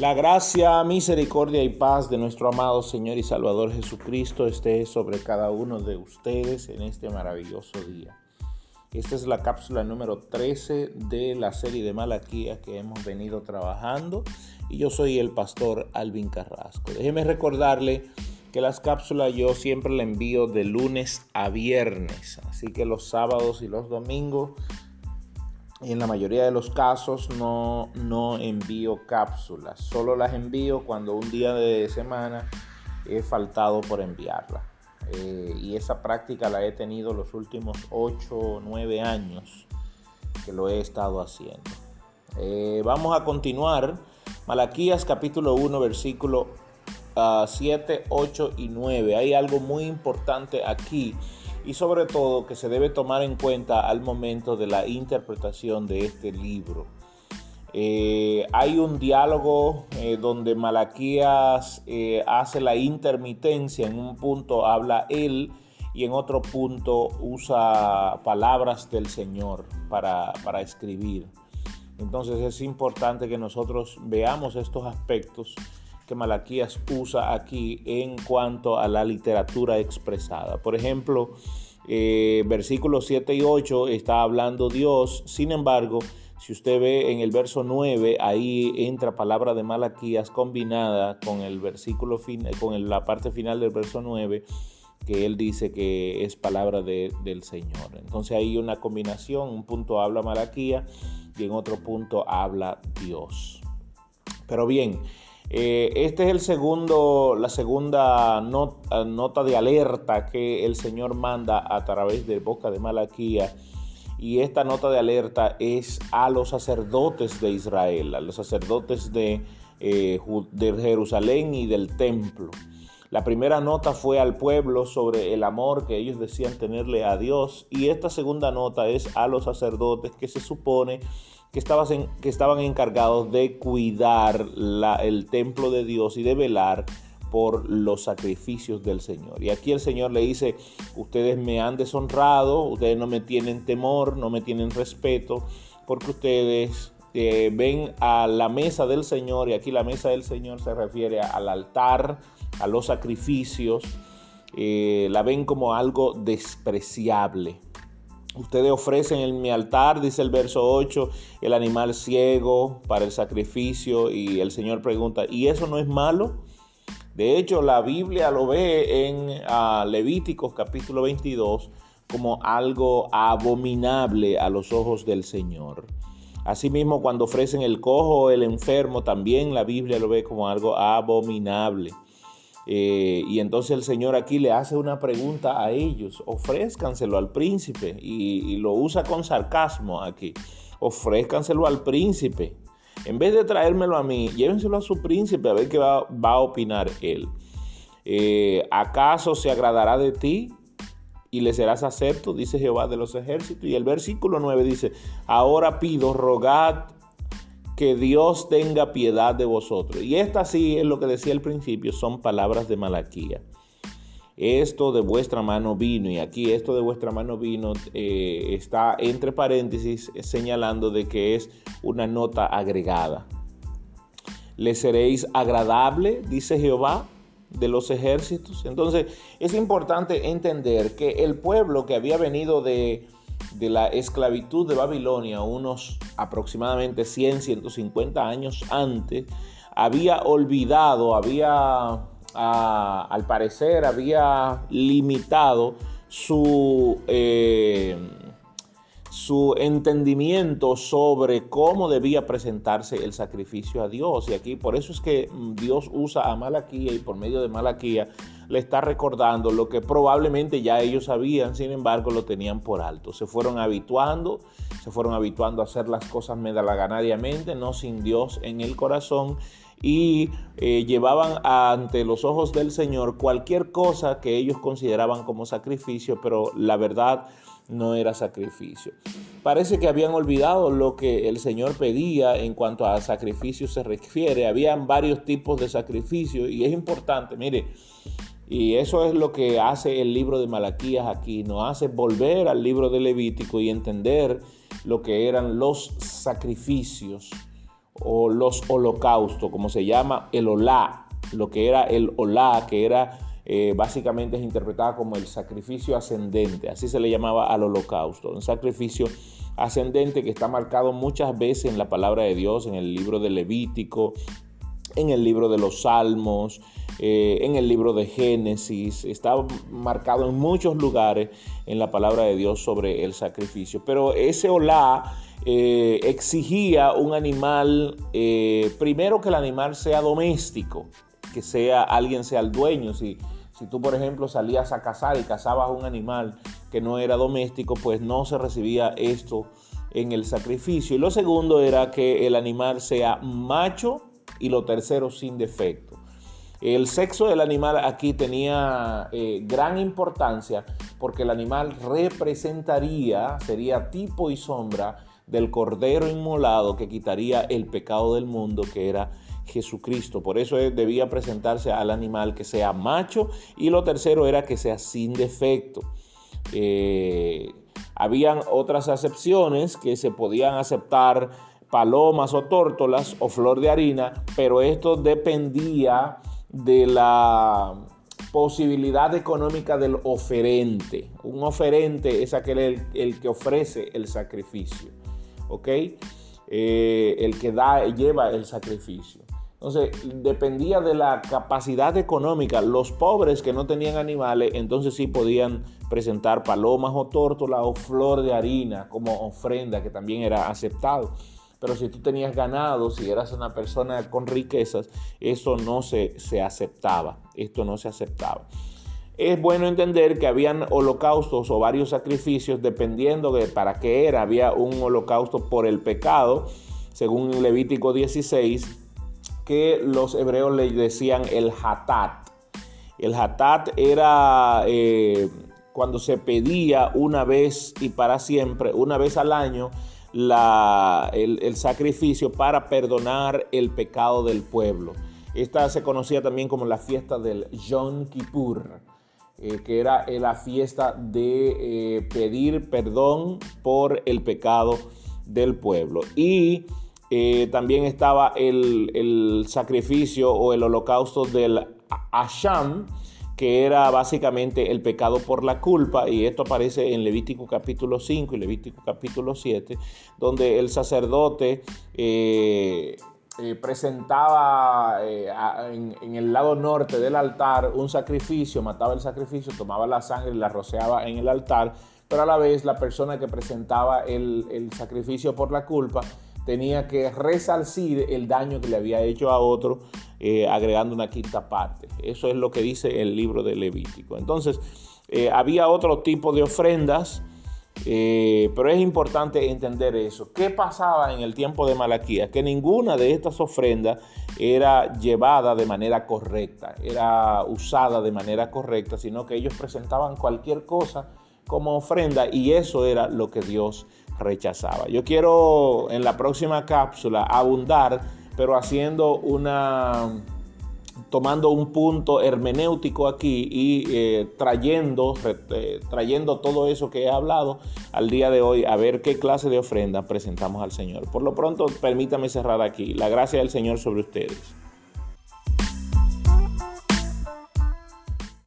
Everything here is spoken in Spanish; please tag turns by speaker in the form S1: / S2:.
S1: La gracia, misericordia y paz de nuestro amado Señor y Salvador Jesucristo esté sobre cada uno de ustedes en este maravilloso día. Esta es la cápsula número 13 de la serie de Malaquías que hemos venido trabajando y yo soy el pastor Alvin Carrasco. Déjeme recordarle que las cápsulas yo siempre le envío de lunes a viernes, así que los sábados y los domingos en la mayoría de los casos no, no envío cápsulas, solo las envío cuando un día de semana he faltado por enviarla. Eh, y esa práctica la he tenido los últimos 8 o 9 años que lo he estado haciendo. Eh, vamos a continuar. Malaquías capítulo 1 versículo 7, ah, 8 y 9. Hay algo muy importante aquí y sobre todo que se debe tomar en cuenta al momento de la interpretación de este libro. Eh, hay un diálogo eh, donde Malaquías eh, hace la intermitencia, en un punto habla él y en otro punto usa palabras del Señor para, para escribir. Entonces es importante que nosotros veamos estos aspectos que Malaquías usa aquí en cuanto a la literatura expresada. Por ejemplo, eh, versículos 7 y 8 está hablando Dios, sin embargo, si usted ve en el verso 9, ahí entra palabra de Malaquías combinada con el versículo fin, con la parte final del verso 9, que él dice que es palabra del Señor. Entonces hay una combinación, un punto habla Malaquías y en otro punto habla Dios. Pero bien, eh, este es el segundo, la segunda nota de alerta que el Señor manda a través de boca de Malaquía. Y esta nota de alerta es a los sacerdotes de Israel, a los sacerdotes de, eh, de Jerusalén y del templo. La primera nota fue al pueblo sobre el amor que ellos decían tenerle a Dios y esta segunda nota es a los sacerdotes que se supone que, estaban encargados de cuidar el templo de Dios y de velar por los sacrificios del Señor. Y aquí el Señor le dice, ustedes me han deshonrado, ustedes no me tienen temor, no me tienen respeto, porque ustedes eh, ven a la mesa del Señor, y aquí la mesa del Señor se refiere al altar, a los sacrificios, eh, la ven como algo despreciable. Ustedes ofrecen en mi altar, dice el verso 8, el animal ciego para el sacrificio y el Señor pregunta, ¿y eso no es malo? De hecho, la Biblia lo ve en ah, Levíticos capítulo 22 como algo abominable a los ojos del Señor. Asimismo, cuando ofrecen el cojo el enfermo, también la Biblia lo ve como algo abominable. Eh, y entonces el Señor aquí le hace una pregunta a ellos, ofrézcanselo al príncipe, y, lo usa con sarcasmo aquí, ofrézcanselo al príncipe. En vez de traérmelo a mí, llévenselo a su príncipe a ver qué va, a opinar él. Eh, ¿Acaso se agradará de ti y le serás acepto? Dice Jehová de los ejércitos. Y el versículo 9 dice, ahora pido, rogad que Dios tenga piedad de vosotros. Y esta sí es lo que decía al principio, son palabras de Malaquía. Esto de vuestra mano vino, y aquí esto de vuestra mano vino eh, está entre paréntesis señalando de que es una nota agregada. Le seréis agradable, dice Jehová de los ejércitos. Entonces es importante entender que el pueblo que había venido de de la esclavitud de Babilonia, unos aproximadamente 100, 150 años antes, había olvidado, había, al parecer, había limitado su, eh, su entendimiento sobre cómo debía presentarse el sacrificio a Dios. Y aquí por eso es que Dios usa a Malaquía y por medio de Malaquía le está recordando lo que probablemente ya ellos sabían, sin embargo lo tenían por alto. Se fueron habituando, se fueron habituando a hacer las cosas medalaganariamente, no sin Dios en el corazón y eh, llevaban ante los ojos del Señor cualquier cosa que ellos consideraban como sacrificio, pero la verdad no era sacrificio. Parece que habían olvidado lo que el Señor pedía en cuanto a sacrificio se refiere. Habían varios tipos de sacrificio y es importante, mire, y eso es lo que hace el libro de Malaquías aquí, nos hace volver al libro de Levítico y entender lo que eran los sacrificios. o los holocaustos, como se llama el olá, lo que era el olá, que era eh, básicamente es interpretada como el sacrificio ascendente, así se le llamaba al holocausto, un sacrificio ascendente que está marcado muchas veces en la palabra de Dios, en el libro de Levítico, en el libro de los Salmos, eh, en el libro de Génesis, está marcado en muchos lugares en la palabra de Dios sobre el sacrificio. Pero ese olá eh, exigía un animal, primero que el animal sea doméstico, que sea alguien sea el dueño, si si tú, por ejemplo, salías a cazar y cazabas un animal que no era doméstico, pues no se recibía esto en el sacrificio. Y lo segundo era que el animal sea macho y lo tercero sin defecto. El sexo del animal aquí tenía eh, gran importancia porque el animal representaría, sería tipo y sombra del cordero inmolado que quitaría el pecado del mundo que era Jesucristo. Por eso debía presentarse al animal que sea macho y lo tercero era que sea sin defecto. Eh, habían otras acepciones que se podían aceptar palomas o tórtolas o flor de harina, pero esto dependía de la posibilidad económica del oferente. Un oferente es aquel el, que ofrece el sacrificio, ¿ok? Eh, el que da, lleva el sacrificio. Entonces, dependía de la capacidad económica. Los pobres que no tenían animales, entonces sí podían presentar palomas o tórtolas o flor de harina como ofrenda, que también era aceptado. Pero si tú tenías ganado, si eras una persona con riquezas, eso no se, se aceptaba. Esto no se aceptaba. Es bueno entender que habían holocaustos o varios sacrificios dependiendo de para qué era. Había un holocausto por el pecado, según Levítico 16 que los hebreos le decían el hatat. El hatat era eh, cuando se pedía una vez y para siempre, una vez al año, el, sacrificio para perdonar el pecado del pueblo. Esta se conocía también como la fiesta del Yom Kippur, eh, que era eh, la fiesta de pedir perdón por el pecado del pueblo. Y eh, también estaba el, sacrificio o el holocausto del Asham, que era básicamente el pecado por la culpa, y esto aparece en Levítico capítulo 5 y Levítico capítulo 7, donde el sacerdote eh, eh, presentaba en, el lado norte del altar un sacrificio, mataba el sacrificio, tomaba la sangre y la rociaba en el altar, pero a la vez la persona que presentaba el sacrificio por la culpa tenía que resarcir el daño que le había hecho a otro eh, agregando una quinta parte. Eso es lo que dice el libro de Levítico. Entonces, eh, había otro tipo de ofrendas, eh, pero es importante entender eso. ¿Qué pasaba en el tiempo de Malaquías? Que ninguna de estas ofrendas era llevada de manera correcta, era usada de manera correcta, sino que ellos presentaban cualquier cosa como ofrenda y eso era lo que Dios rechazaba. Yo quiero en la próxima cápsula abundar, pero haciendo una tomando un punto hermenéutico aquí y eh, trayendo, eh, trayendo todo eso que he hablado al día de hoy a ver qué clase de ofrenda presentamos al Señor. Por lo pronto, permítame cerrar aquí. La gracia del Señor sobre ustedes.